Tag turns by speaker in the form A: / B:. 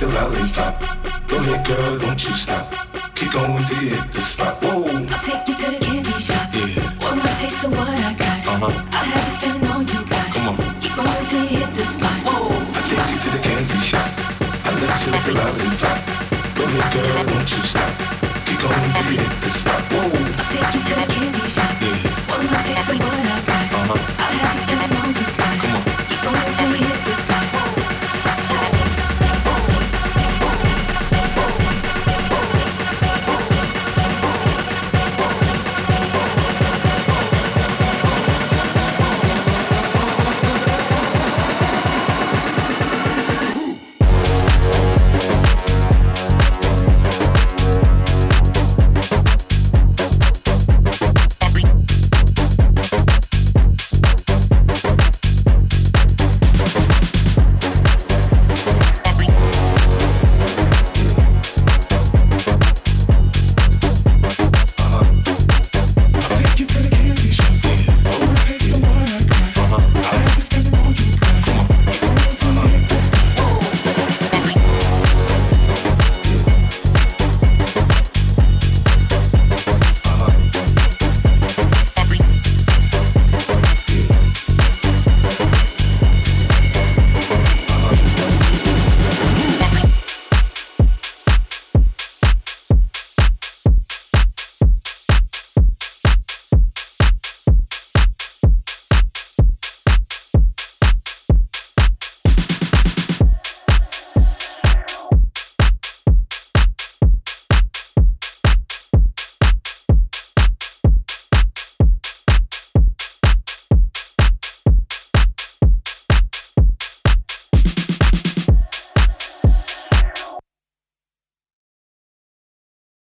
A: the lollipop. Go ahead, girl, don't you stop. Keep going till you hit the spot. Whoa,
B: I'll take you to the candy shop.
A: yeah,
B: One more taste of what I got.
A: uh huh.
B: I'll have you spending all you got.
A: Come on.
B: Keep going till you hit the spot.
A: I'll take you to the candy shop. I let you lick the lollipop. Go ahead, girl, don't you stop. Keep going 'til you hit the.